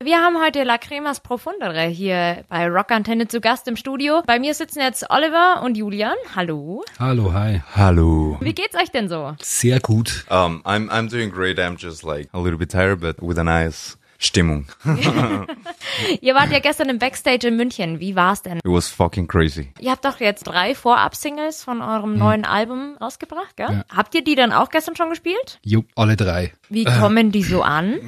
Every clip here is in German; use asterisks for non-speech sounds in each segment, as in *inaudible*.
Wir haben heute La Cremas Profundere hier bei Rock Antenne zu Gast im Studio. Bei mir sitzen jetzt Oliver und Julian. Hallo. Hallo, hi. Hallo. Wie geht's euch denn so? Sehr gut. Um, I'm I'm doing great. I'm just like a little bit tired, but with a nice Stimmung. *laughs* Ihr wart ja gestern im Backstage in München. Wie war's denn? It was fucking crazy. Ihr habt doch jetzt drei Vorab-Singles von eurem neuen Album rausgebracht, gell? Ja. Habt ihr die dann auch gestern schon gespielt? Jo, alle drei. Wie kommen die so an?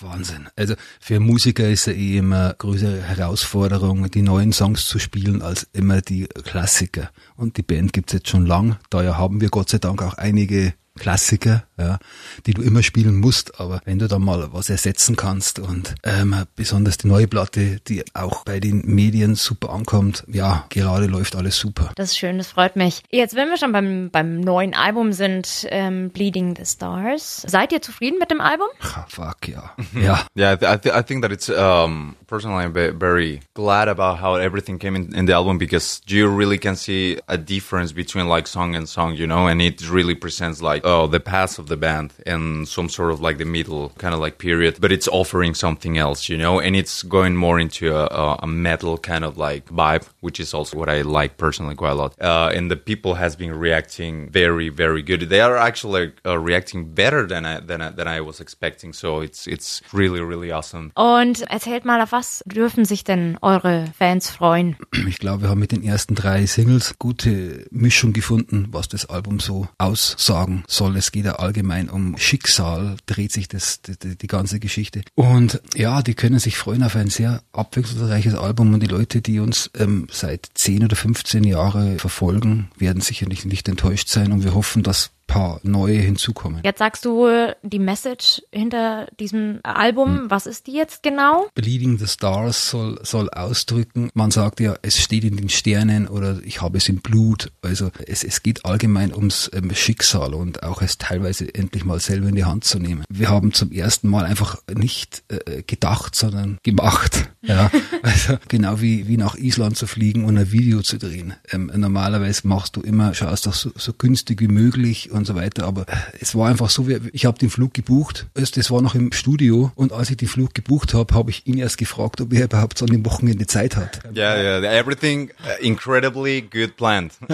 Wahnsinn. Also für Musiker ist ja eh immer größere Herausforderung, die neuen Songs zu spielen, als immer die Klassiker. Und die Band gibt's jetzt schon lang. Daher haben wir Gott sei Dank auch einige Klassiker, ja, die du immer spielen musst, aber wenn du da mal was ersetzen kannst und ähm, besonders die neue Platte, die auch bei den Medien super ankommt, ja, gerade läuft alles super. Das ist schön, das freut mich. Jetzt, wenn wir schon beim, beim neuen Album sind, ähm, Bleeding the Stars. Seid ihr zufrieden mit dem Album? Ha, fuck, ja. Ja, *laughs* Yeah, I, th- I, th- I think that it's um, personally I'm very glad about how everything came in, in the album because you really can see a difference between like song and song, you know, and it really presents like oh the past of the band and some sort of like the middle kind of like period, but it's offering something else, you know, and it's going more into a, a, metal kind of like vibe, which is also what I like personally quite a lot. Uh, and the people has been reacting very very good. They are actually uh, reacting better than I than I, than I was expecting. So it's it's really really awesome. Und erzählt mal, auf was dürfen sich denn eure Fans freuen? Ich glaube, wir haben mit den ersten drei Singles gute Mischung gefunden, was das Album so aussagen soll. Es geht ja allgemein um Schicksal, dreht sich das, die, die ganze Geschichte. Und ja, die können sich freuen auf ein sehr abwechslungsreiches Album und die Leute, die uns ähm, seit 10 oder 15 Jahre verfolgen, werden sicherlich nicht enttäuscht sein und wir hoffen, dass paar neue hinzukommen. Jetzt sagst du die Message hinter diesem Album. Was ist die jetzt genau? Bleeding the Stars soll, soll ausdrücken, man sagt ja, es steht in den Sternen oder ich habe es im Blut. Also es, es geht allgemein ums ähm, Schicksal und auch es teilweise endlich mal selber in die Hand zu nehmen. Wir haben zum ersten Mal einfach nicht äh, gedacht, sondern gemacht. *laughs* Ja, also genau wie, wie nach Island zu fliegen und ein Video zu drehen. Ähm, normalerweise machst du immer, schaust doch so, so günstig wie möglich und so weiter, aber es war einfach so, wie- ich habe den Flug gebucht, es- das war noch im Studio und als ich den Flug gebucht habe, habe ich ihn erst gefragt, ob er überhaupt so an dem Wochenende Zeit hat. Yeah, yeah, everything uh, incredibly good planned. *laughs* *laughs*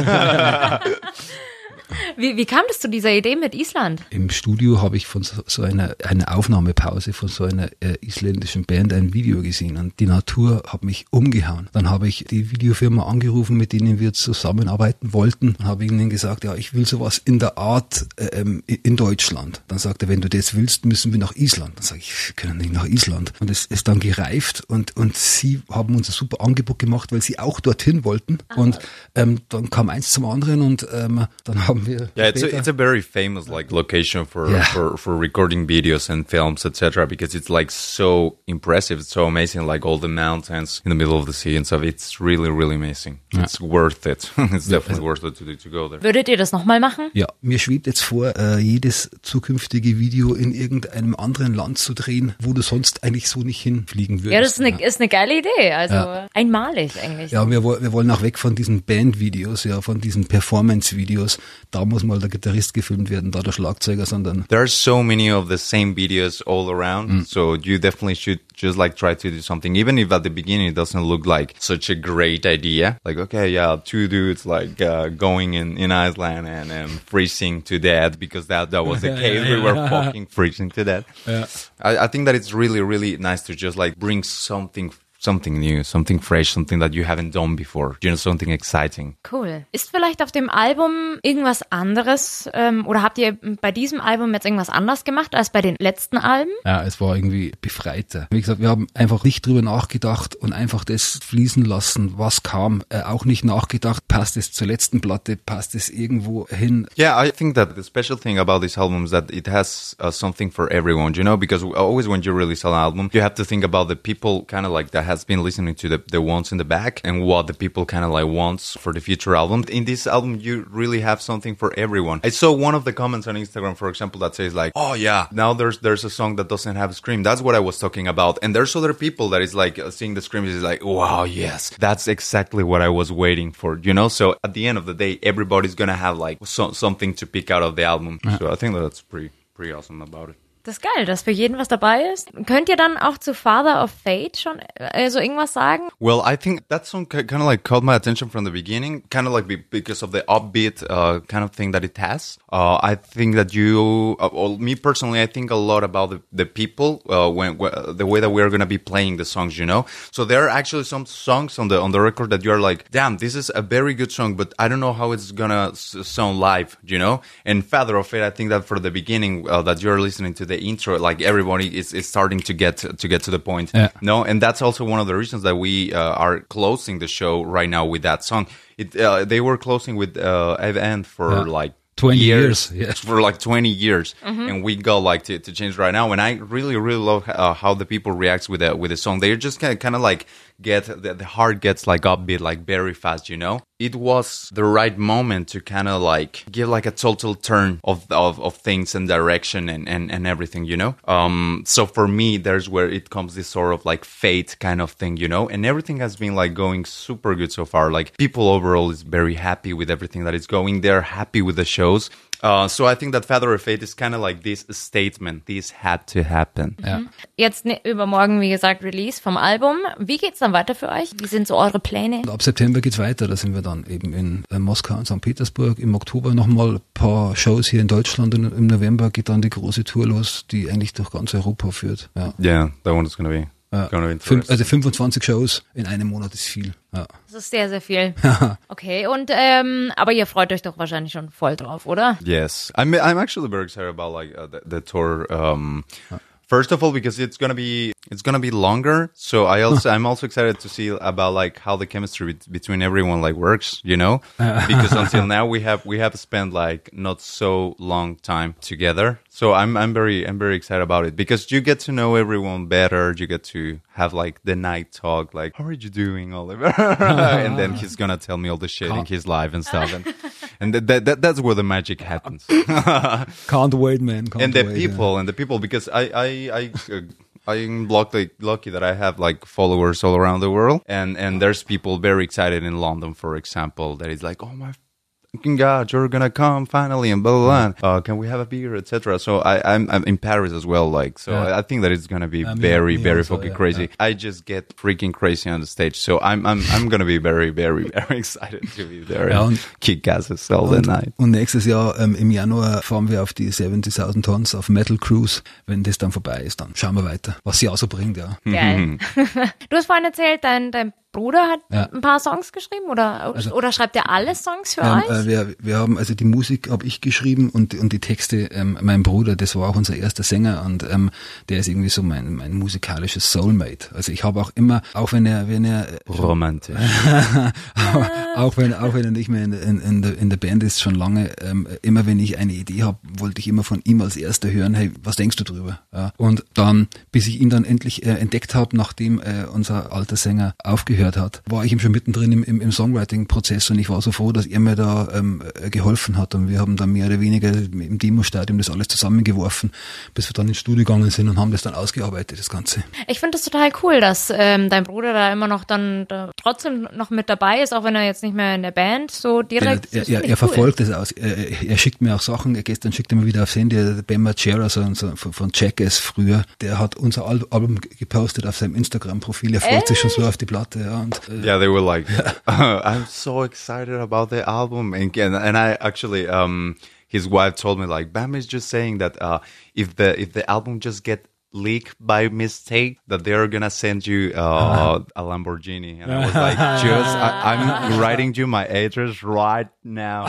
Wie, wie kam das zu dieser Idee mit Island? Im Studio habe ich von so, so einer, einer Aufnahmepause von so einer äh, isländischen Band ein Video gesehen und die Natur hat mich umgehauen. Dann habe ich die Videofirma angerufen, mit denen wir zusammenarbeiten wollten und habe ihnen gesagt, ja, ich will sowas in der Art äh, ähm, in Deutschland. Dann sagte er, wenn du das willst, müssen wir nach Island. Dann sage ich, wir können nicht nach Island. Und es ist dann gereift und, und sie haben uns ein super Angebot gemacht, weil sie auch dorthin wollten. Und ähm, dann kam eins zum anderen und ähm, dann haben wir Yeah, it's a, it's a very famous like location for Yeah. for, for recording videos and films, etc. Because it's like so impressive, it's so amazing, like all the mountains in the middle of the sea and stuff. It's really really amazing. It's worth it. *laughs* it's definitely worth it to to go there. Würdet ihr das nochmal machen? Ja, mir schwebt jetzt vor, äh, jedes zukünftige Video in irgendeinem anderen Land zu drehen, wo du sonst eigentlich so nicht hinfliegen würdest. Ja, das ist eine, ist eine geile Idee. Also einmalig eigentlich. Ja, wir, wir wollen auch weg von diesen Bandvideos, ja, von diesen Performance-Videos. Da muss mal der Gitarrist gefilmt werden, da der Schlagzeuger, sondern There are so many of the same videos all around, so you definitely should just like try to do something, even if at the beginning it doesn't look like such a great idea. Like, okay, yeah, two dudes like uh, going in, in Iceland and, and freezing to death because that that was the *laughs* case. we were fucking freezing to death. I, I think that it's really really nice to just like bring something something new, something fresh, something that you haven't done before. You know, something exciting. Cool. Ist vielleicht auf dem Album irgendwas anderes ähm, oder habt ihr bei diesem Album jetzt irgendwas anders gemacht als bei den letzten Alben? Ja, es war irgendwie befreiter. Wie gesagt, wir haben einfach nicht drüber nachgedacht und einfach das fließen lassen, was kam. Äh, auch nicht nachgedacht, passt es zur letzten Platte, passt es irgendwo hin. Yeah, I think that the special thing about this album is that it has uh, something for everyone, you know, because always when you release an album, you have to think about the people kind of like that has been listening to the, the ones in the back and what the people kind of like wants for the future album. In this album, you really have something for everyone. I saw one of the comments on Instagram, for example, that says like, oh yeah, now there's, there's a song that doesn't have a scream. That's what I was talking about. And there's other people that is like seeing the screams is like, wow, yes, that's exactly what I was waiting for, you know? So at the end of the day, everybody's going to have like so, something to pick out of the album. So I think that's pretty, pretty awesome about it. Das ist geil, dass für jeden was dabei ist. Könnt ihr dann auch zu Father of Fate schon äh, irgendwas sagen? Well, I think that song kind of like caught my attention from the beginning, kind of like because of the upbeat uh, kind of thing that it has. Uh, I think that you, uh, well, me personally, I think a lot about the, the people uh, when, when the way that we're gonna be playing the songs, you know. So there are actually some songs on the on the record that you're like, damn, this is a very good song, but I don't know how it's gonna sound live, you know. And Father of Fate, I think that for the beginning uh, that you're listening to the intro, like everybody is, is starting to get to get to the point. Yeah. No, and that's also one of the reasons that we uh, are closing the show right now with that song. It uh, they were closing with uh, Evan for Yeah. like 20 years, yeah. *laughs* for like 20 years and we got like to, to change right now and i really really love uh, how the people react with the with the song they're just kind of, kind of like get the, the heart gets like upbeat like very fast you know? It was the right moment to kind of like give like a total turn of, of of things and direction and and, and everything you know? Um so for me there's where it comes this sort of like fate kind of thing you know? And everything has been like going super good so far. Like people overall is very happy with everything that is going. They're happy with the shows uh, so I think that Father of Fate is kind of like this statement. This had to happen. Ja. Jetzt ne, übermorgen, wie gesagt, Release vom Album. Wie geht's dann weiter für euch? Wie sind so eure Pläne? Ab September geht's weiter. Da sind wir dann eben in äh, Moskau und St. Petersburg. Im Oktober nochmal ein paar Shows hier in Deutschland und im November geht dann die große Tour los, die eigentlich durch ganz Europa führt. Ja. Yeah, that one is gonna be Ja. Fünf, also 25 Shows in einem Monat ist viel. Ja. Das ist sehr, sehr viel. Okay, und ähm, aber ihr freut euch doch wahrscheinlich schon voll drauf, oder? Yes, I'm. I'm actually very excited about like uh, the, the tour. Um, first of all, because it's gonna be it's gonna be longer. So I *laughs* also I'm also excited to see about like how the chemistry bet- between everyone like works. You know, *laughs* because until now we have we have spent like not so long time together. So I'm I'm very I'm very excited about it because you get to know everyone better. You get to have like the night talk, like how are you doing, Oliver? *laughs* and then he's gonna tell me all the shit in his life and stuff, and and that, that, that that's where the magic happens. *laughs* Can't wait, man. Can't and the wait, people and the people because I I I. Uh, I'm lucky, lucky that I have like followers all around the world, and and there's people very excited in London, for example, that is like, oh my fucking god, you're gonna come finally, and blah blah. blah. Uh, can we have a beer, etc. So I I'm, I'm in Paris as well, like so. Yeah. I, I think that it's gonna be Uh, me- very me very also, fucking yeah, crazy. I just get freaking crazy on the stage, so I'm I'm I'm gonna be very very very *laughs* excited to be there Ja, and und- kick asses all the night. und nächstes Jahr ähm, im Januar fahren wir auf die 70.000 Tons auf Metal Cruise. Wenn das dann vorbei ist, dann schauen wir weiter, was sie auch so bringt, ja. Geil. *laughs* *laughs* du hast vorhin erzählt, dein, dein Bruder hat Ja. ein paar Songs geschrieben oder, oder schreibt er alle Songs für Ähm, euch? äh, wir, wir haben also die Musik habe ich geschrieben und und die Texte ähm, mein Bruder, das war auch unser erster Sänger und ähm, der ist irgendwie so mein mein musikalisches Soulmate. Also ich habe auch immer, auch wenn er wenn er Romantisch. *laughs* auch wenn auch wenn er nicht mehr in, in, in, der, in der Band ist schon lange, ähm, immer wenn ich eine Idee habe, wollte ich immer von ihm als erster hören, hey, was denkst du drüber? Ja. Und dann, bis ich ihn dann endlich äh, entdeckt habe, nachdem äh, unser alter Sänger aufgehört hat, war ich ihm schon mittendrin im, im, im Songwriting-Prozess und ich war so froh, dass er mir da ähm, äh, geholfen hat und wir haben dann mehr oder weniger im Demo-Stadium das alles zusammengeworfen, bis wir dann ins Studio gegangen sind und haben das dann ausgearbeitet, das Ganze. Ich finde das total cool, dass ähm, dein Bruder da immer noch dann da trotzdem noch mit dabei ist, auch wenn er jetzt nicht mehr in der Band so Er, direkt. er, Das er, er cool. verfolgt es aus. Er, er schickt mir auch Sachen. Gestern schickt er mir wieder aufs Handy, der Ben Margera, so, so, von, Jackass früher, der hat unser Al Album gepostet auf seinem Instagram-Profil. Er freut sich schon so auf die Platte. Ja, und, äh, yeah, they were like, *laughs* *laughs* "I'm so excited about the album," and and, and I actually, um, his wife told me like, "Bam is just saying that uh, if the if the album just get leaked by mistake, that they're gonna send you uh, a Lamborghini," and I was like, *laughs* "Just, I, I'm writing you my address right now."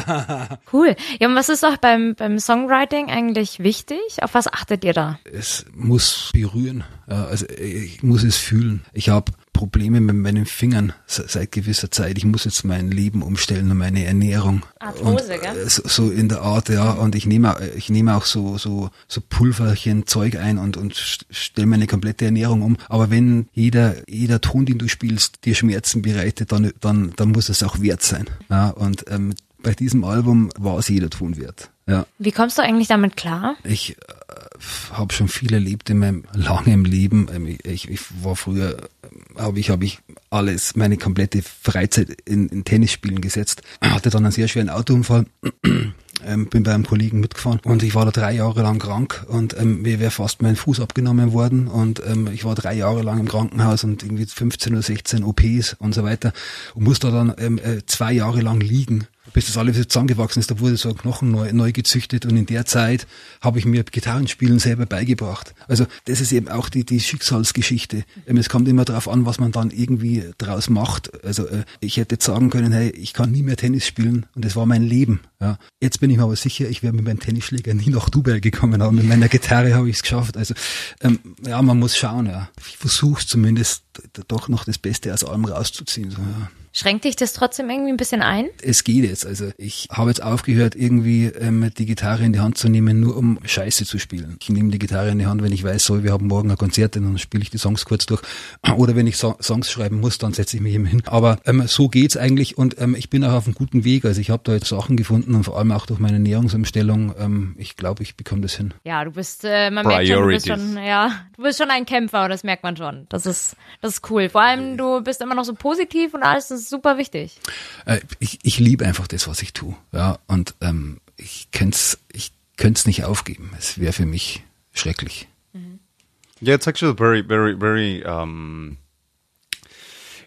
Cool. Ja, und was ist auch beim, beim Songwriting eigentlich wichtig? Auf was achtet ihr da? es muss berühren. Ja, also ich muss es fühlen. Ich habe Probleme mit meinen Fingern se- seit gewisser Zeit. Ich muss jetzt mein Leben umstellen und meine Ernährung. Arthrose, und, gell? äh, So, so in der Art, ja. Und ich nehme, auch- ich nehme auch so, so, so Pulverchen Zeug ein und, und stelle meine komplette Ernährung um. Aber wenn jeder, jeder Ton, den du spielst, dir Schmerzen bereitet, dann, dann, dann muss es auch wert sein. Ja, und ähm, bei diesem Album war es jeder Ton wert. Ja. Wie kommst du eigentlich damit klar? Ich äh, habe schon viel erlebt in meinem langen Leben. Ähm, Ich, ich, war früher, habe ich, hab ich alles, meine komplette Freizeit in, in Tennisspielen gesetzt. Hatte dann einen sehr schweren Autounfall. *clears throat* ähm, bin bei einem Kollegen mitgefahren und ich war da drei Jahre lang krank und ähm, mir wäre fast mein Fuß abgenommen worden und ähm, ich war drei Jahre lang im Krankenhaus und irgendwie 15 oder 16 OPs und so weiter und musste dann ähm, äh, zwei Jahre lang liegen bis das alles zusammengewachsen ist, da wurde so ein Knochen neu, neu gezüchtet und in der Zeit habe ich mir Gitarrenspielen selber beigebracht. Also das ist eben auch die, die Schicksalsgeschichte. Es kommt immer darauf an, was man dann irgendwie draus macht. Also äh, ich hätte jetzt sagen können, hey, ich kann nie mehr Tennis spielen und das war mein Leben. Ja. Jetzt bin ich mir aber sicher, ich wäre mit meinem Tennisschläger nie nach Dubai gekommen, aber mit meiner Gitarre habe ich es geschafft. Also ähm, ja, man muss schauen. Ja. Ich versuche zumindest doch noch das Beste aus allem rauszuziehen. So, ja. Schränkt dich das trotzdem irgendwie ein bisschen ein? Es geht jetzt. Also ich habe jetzt aufgehört, irgendwie ähm, die Gitarre in die Hand zu nehmen, nur um Scheiße zu spielen. Ich nehme die Gitarre in die Hand, wenn ich weiß, so, wir haben morgen ein Konzert, dann spiele ich die Songs kurz durch. *clears throat* Oder wenn ich so Songs schreiben muss, dann setze ich mich eben hin. Aber ähm, so geht's eigentlich und ähm, ich bin auch auf einem guten Weg. Also ich habe da jetzt Sachen gefunden und vor allem auch durch meine Ernährungsumstellung. Ähm, ich glaube, ich bekomme das hin. Ja, du bist, äh, man merkt schon, du bist schon, ja, du bist schon ein Kämpfer, das merkt man schon. Das ist, das ist cool. Vor allem, du bist immer noch so positiv und alles ist super wichtig. Äh, ich, ich liebe einfach das, was ich tue. Ja, und ähm, ich könnte es ich könnte nicht aufgeben. Es wäre für mich schrecklich. Mhm. Yeah, it's actually very, very, very. Um,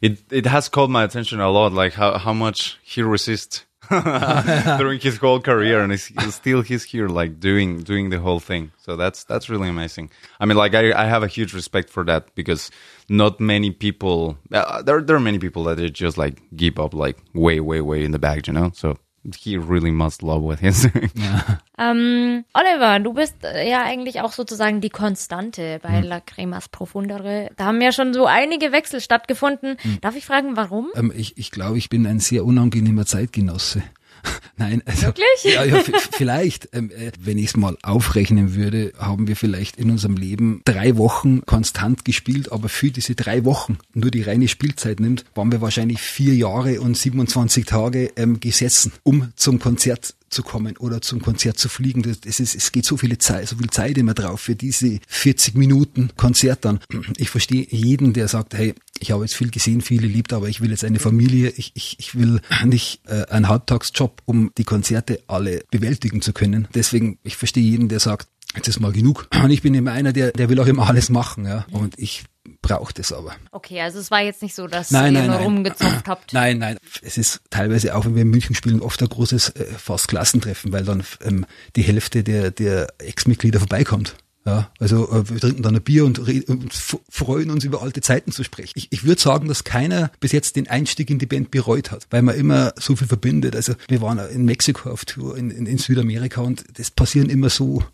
it it has called my attention a lot, like how how much he resists *laughs* during his whole career, and he's, still he's here, like doing doing the whole thing. So that's that's really amazing. I mean, like I I have a huge respect for that because not many people uh, there there are many people that just like give up like way way way in the back, you know. So he really must love what he's doing. Ja. Ähm, Oliver, du bist äh, ja eigentlich auch sozusagen die Konstante bei hm. La Cremas Profundere. Da haben ja schon so einige Wechsel stattgefunden. Hm. Darf ich fragen, warum? Ähm, ich, ich glaube, ich bin ein sehr unangenehmer Zeitgenosse. *laughs* Nein, also, Wirklich? Ja, ja vielleicht, ähm, äh, wenn ich es mal aufrechnen würde, haben wir vielleicht in unserem Leben drei Wochen konstant gespielt, aber für diese drei Wochen nur die reine Spielzeit nimmt, waren wir wahrscheinlich vier Jahre und 27 Tage ähm, gesessen, um zum Konzert zu kommen oder zum Konzert zu fliegen. Das, das ist, es geht so viele Zeit, so viel Zeit immer drauf für diese 40 Minuten Konzert dann. Ich verstehe jeden, der sagt, hey, ich habe jetzt viel gesehen, viele liebt, aber ich will jetzt eine Familie, ich, ich, ich will nicht äh, einen Halbtagsjob, um die Konzerte alle bewältigen zu können. Deswegen, ich verstehe jeden, der sagt, jetzt ist mal genug. *clears throat* Und ich bin immer einer, der, der will auch immer alles machen, ja. Und ich braucht es aber. Okay, also es war jetzt nicht so, dass nein, ihr nein, nur nein. rumgezopft *clears throat* habt. Nein, nein. Es ist teilweise auch, wenn wir in München spielen, oft ein großes äh, fast Klassentreffen, weil dann ähm, die Hälfte der, der Ex-Mitglieder vorbeikommt. Ja, also äh, wir trinken dann ein Bier und, und freuen uns über alte Zeiten zu sprechen. Ich, ich würde sagen, dass keiner bis jetzt den Einstieg in die Band bereut hat, weil man immer so viel verbindet. Also wir waren in Mexiko auf Tour, in, in, in Südamerika und das passieren immer so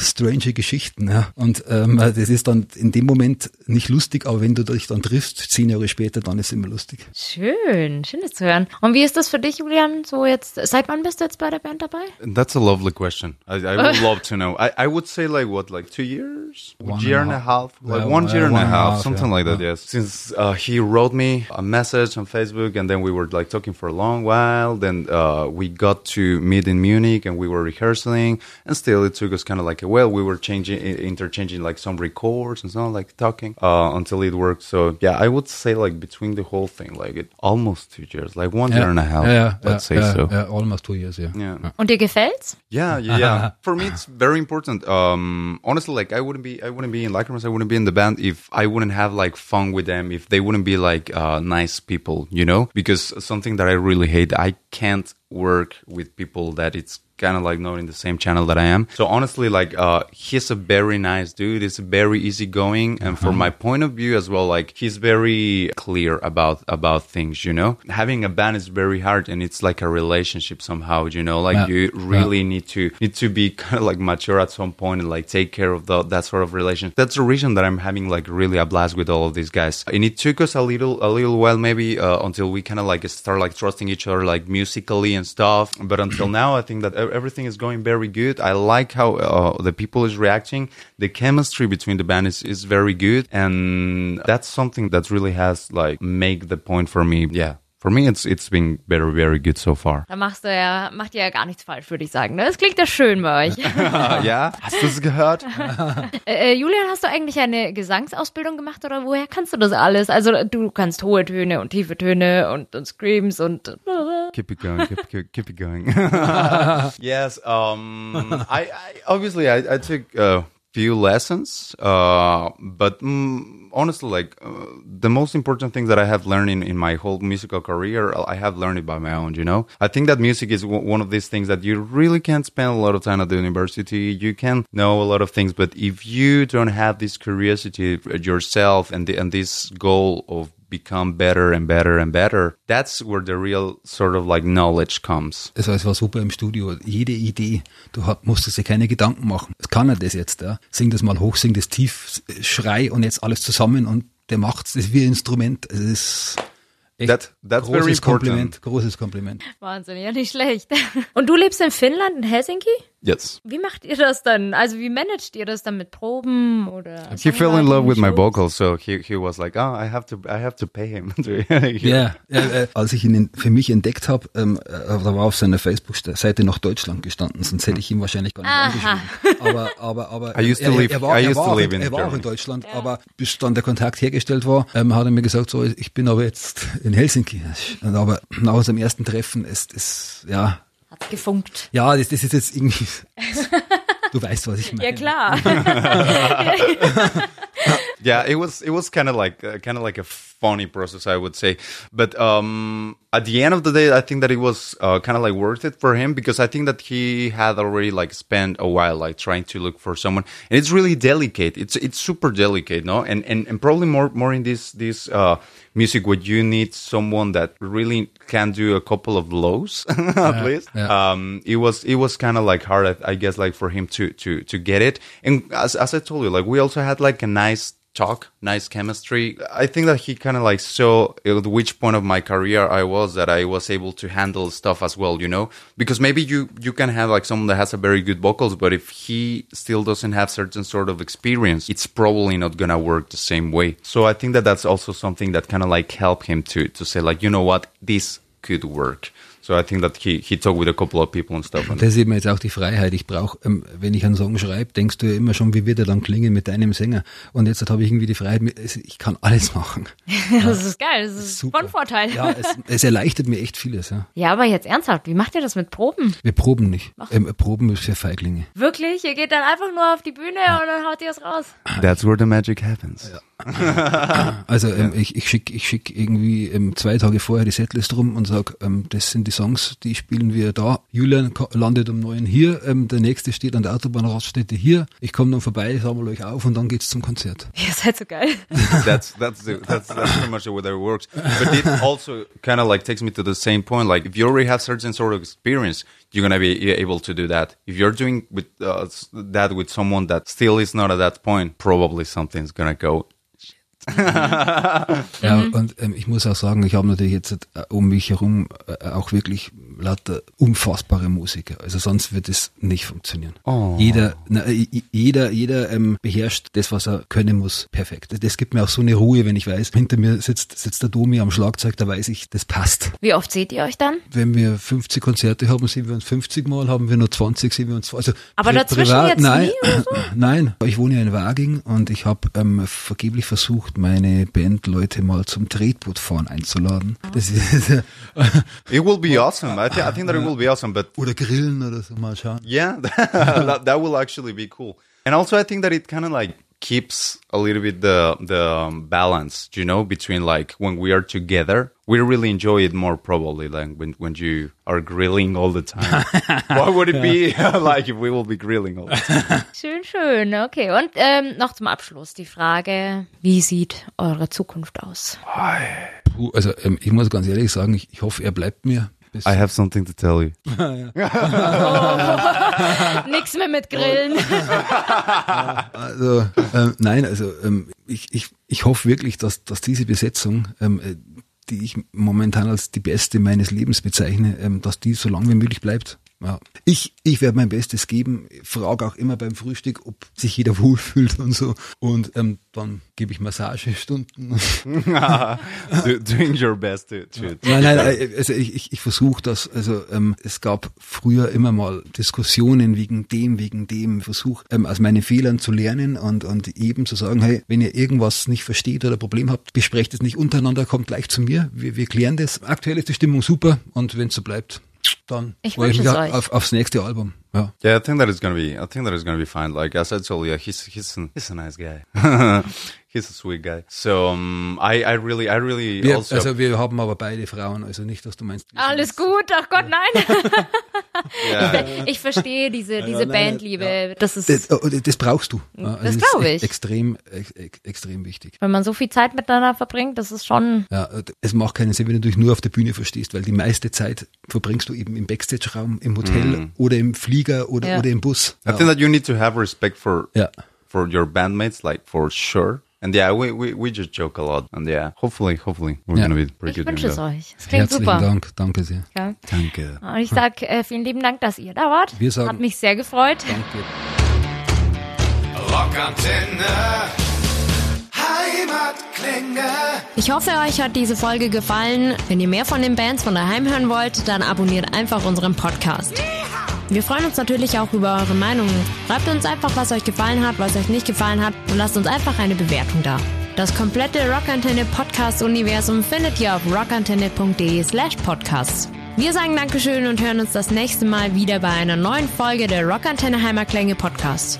strange Geschichten. Ja. Und ähm, das ist dann in dem Moment nicht lustig, aber wenn du dich dann triffst, zehn Jahre später, dann ist es immer lustig. Schön, schön das zu hören. Und wie ist das für dich, Julian? So jetzt, seit wann bist du jetzt bei der Band dabei? That's a lovely question. I, I would *laughs* love to know. I, I would say like what, like two years, one year and a half, like one year and a half, something yeah. like that. Yes. Since uh, he wrote me a message on Facebook, and then we were like talking for a long while. Then uh, we got to meet in Munich, and we were rehearsing, and still it took us kind of like well we were changing interchanging like some records and so on like talking uh, until it worked. So yeah i would say like between the whole thing like it almost two years like one yeah. year and a half yeah, let's yeah, say so. yeah, almost two years yeah. Yeah. Und dir gefällt's yeah yeah, yeah. *laughs* for me it's very important um honestly like i wouldn't be i wouldn't be in lacrimas i wouldn't be in the band if i wouldn't have like fun with them if they wouldn't be like uh, nice people you know? Because something that i really hate i can't work with people that it's kind of like not in the same channel that I am. So honestly, like uh, he's a very nice dude. He's very easygoing, and from my point of view as well, like he's very clear about about things. You know, having a band is very hard, and it's like a relationship somehow. You know, like Yeah. you really Yeah. need to need to be *laughs* kind of like mature at some point and like take care of the, that sort of relation. That's the reason that I'm having like really a blast with all of these guys. And it took us a little a little while maybe uh, until we kind of like start like trusting each other like musically and stuff. But until now, I think that everything is going very good. I like how uh, the people is reacting. The chemistry between the band is, is very good, and that's something that really has like make the point for me. Yeah, for me, it's it's been very very good so far. Da machst du ja, macht ihr ja gar nichts falsch, würde ich sagen. Ne? Das klingt ja schön bei euch. *laughs* ja, hast du es gehört? *laughs* äh, äh, Julian, hast du eigentlich eine Gesangsausbildung gemacht oder woher kannst du das alles? Also du kannst hohe Töne und tiefe Töne und, und Screams und *laughs* keep it going, keep, keep, keep it going. yes, um, I, I obviously I, I took a few lessons, uh, but mm, honestly, like uh, the most important thing that I have learned in, in my whole musical career, I have learned it by my own. You know, I think that music is w- one of these things that you really can't spend a lot of time at the university. You can know a lot of things, but if you don't have this curiosity yourself and the, and this goal of become better and better and better. That's where the real sort of like knowledge comes. Also es war super im Studio. Jede Idee, du musstest dir keine Gedanken machen. Es kann er das jetzt, ja. Sing das mal hoch, sing das tief, schrei und jetzt alles zusammen und der macht's, das ist wie ein Instrument. Es ist Echt That, that's großes very Kompliment, großes Kompliment. Wahnsinn, ja nicht schlecht. Und du lebst in Finnland, in Helsinki? Yes. Wie macht ihr das dann? Also wie managt ihr das dann mit Proben oder? He fell in love with my vocals, so he he was like, oh, I have to I have to pay him. *laughs* hear Ja, äh, als ich ihn in- für mich entdeckt habe, ähm, äh, da war auf seiner Facebook-Seite noch Deutschland gestanden, sonst hätte ich ihn wahrscheinlich gar nicht Aha. angeschrieben. Aber, aber, aber *laughs* I used to er, live- er war, er war, in, in er war auch in Germany. Deutschland, aber bis dann der Kontakt hergestellt war, ähm, hat er mir gesagt, so, ich bin aber jetzt in Helsinki. Und aber nach unserem ersten Treffen ist es, ja, Hat's gefunkt. ja, das, das ist jetzt irgendwie, *laughs* du weißt, was ich meine. Ja klar. *laughs* *laughs* yeah it was it was kind of like uh, kind of like a funny process i would say but um at the end of the day i think that it was uh, kind of like worth it for him because i think that he had already like spent a while like trying to look for someone and it's really delicate it's it's super delicate no and and, and probably more more in this this uh music where you need someone that really can do a couple of lows *laughs* at least? yeah. um it was it was kind of like hard I, I guess like for him to to to get it. And as, as i told you like we also had like a nice talk nice chemistry. I think that he kind of like saw at which point of my career i was that i was able to handle stuff as well you know? Because maybe you you can have like someone that has a very good vocals but if he still doesn't have certain sort of experience it's probably not gonna work the same way. So i think that that's also something that kind of like helped him to to say like you know what this could work so i think that he he talked with a couple of people and stuff and Das ist eben jetzt auch die Freiheit. Ich brauche, ähm, wenn ich einen Song schreibe, denkst du ja immer schon, wie wird er dann klingen mit deinem Sänger. Und jetzt habe ich irgendwie die Freiheit, ich kann alles machen. *laughs* Das ist geil. Das ist Super. von Vorteil. Ja, es, es erleichtert mir echt vieles. Ja. Ja, aber jetzt ernsthaft, wie macht ihr das mit Proben? Wir proben nicht. Ähm, proben ist für Feiglinge. Wirklich? Ihr geht dann einfach nur auf die Bühne und dann haut ihr es raus. that's where the magic happens *coughs* Also ähm, ich, ich schicke ich schick irgendwie ähm, zwei Tage vorher die Setlist rum und sag, ähm, das sind die Songs, die spielen wir da. Julian landet um neun hier, ähm, der nächste steht an der Autobahnraststätte hier. Ich komme dann vorbei, sammle euch auf und dann geht's zum Konzert. Ihr seid so geil. *laughs* that's that's the, that's that's pretty much the way that it works. But it also kind of like takes me to the same point. Like if you already have certain sort of experience, you're gonna be able to do that. If you're doing with uh, that with someone that still is not at that point, probably something's gonna go. Ja, und ähm, ich muss auch sagen, ich habe natürlich jetzt äh, um mich herum äh, auch wirklich lauter unfassbare Musiker. Also sonst wird es nicht funktionieren. Oh. Jeder, na, äh, jeder, jeder ähm, beherrscht das, was er können muss, perfekt. Das gibt mir auch so eine Ruhe, wenn ich weiß, hinter mir sitzt, sitzt der Domi am Schlagzeug, da weiß ich, das passt. Wie oft seht ihr euch dann? Wenn wir 50 Konzerte haben, sehen wir uns 50 Mal, haben wir nur 20, sehen wir uns also Aber dazwischen jetzt nein, nie oder *clears throat* nein, ich wohne ja in Waging und ich habe ähm, vergeblich versucht, meine Bandleute mal zum Tretbootfahren einzuladen. Das ist, *laughs* It will be awesome. I, th- I think that it will be awesome. But oder grillen oder so, mal schauen. Yeah, *laughs* that, that will actually be cool. And also, I think that it kind of like keeps a little bit the the um, balance, you know, between like when we are together, we really enjoy it more probably than when when you are grilling all the time. *laughs* what would it be *laughs* like if we will be grilling all the time? *laughs* Schön, schön. Okay. Und ähm, noch zum Abschluss die Frage, wie sieht eure Zukunft aus? Puh, also ähm, ich muss ganz ehrlich sagen, ich, ich hoffe, er bleibt mir. Bis, I have something to tell you. *laughs* *laughs* Nix mehr mit Grillen. *laughs* also, ähm, nein, also ähm, ich, ich, ich hoffe wirklich, dass, dass diese Besetzung, ähm, äh, die ich momentan als die beste meines Lebens bezeichne, ähm, dass die so lange wie möglich bleibt. Ja. Ich, ich werde mein Bestes geben, frage auch immer beim Frühstück, ob sich jeder *laughs* wohlfühlt und so. Und ähm, dann gebe ich Massagestunden. *laughs* Do- Doing your best to, to Nein, nein, äh, also ich, ich, ich versuche das, also ähm, es gab früher immer mal Diskussionen wegen dem, wegen dem, versuch ähm, aus meinen Fehlern zu lernen und, und eben zu sagen, hey, wenn ihr irgendwas nicht versteht oder Problem habt, besprecht es nicht untereinander, kommt gleich zu mir, wir, wir klären das. Aktuell ist die Stimmung super und wenn es so bleibt, dann Ich freue ich wünsche mich es euch. auf, aufs nächste Album. Ja. Yeah, I think that it's gonna be. I think that it's gonna be fine. Like as I told you, he's he's an, he's a nice guy. *laughs* he's a sweet guy. So um, I I really I really Wir, also. also wir haben aber beide Frauen, also nicht, dass du meinst. Alles gut, ach Gott, nein. *laughs* *laughs* Ich verstehe diese, diese Bandliebe. Das ist, Das, oh, das brauchst du. Ja, Das ist glaub e- ich. Extrem, ex, ex, extrem wichtig. wenn man so viel Zeit miteinander verbringt, das ist schon, Ja, es macht keinen Sinn, wenn du dich nur auf der Bühne verstehst, weil die meiste Zeit verbringst du eben im Backstage-Raum, im Hotel oder im Flieger oder, Ja. oder im Bus. I think that you need to have respect for Ja. for your bandmates, like for sure. And yeah, we, we, we just joke a lot. And yeah, hopefully, hopefully we're Yeah. gonna be pretty ich good. wünsche doing es that. euch. Es klingt Herzlichen super. Dank, danke sehr. Ja. Danke. Und ich sag äh, vielen lieben Dank, dass ihr da wart. Wir sagen- Hat mich sehr gefreut. Danke. Rockantenne. Ich hoffe, euch hat diese Folge gefallen. Wenn ihr mehr von den Bands von daheim hören wollt, dann abonniert einfach unseren Podcast. Wir freuen uns natürlich auch über eure Meinungen. Schreibt uns einfach, was euch gefallen hat, was euch nicht gefallen hat und lasst uns einfach eine Bewertung da. Das komplette Rockantenne Podcast Universum findet ihr auf rockantenne.de slash podcasts. Wir sagen Dankeschön und hören uns das nächste Mal wieder bei einer neuen Folge der Rockantenne Heimatklänge Podcast.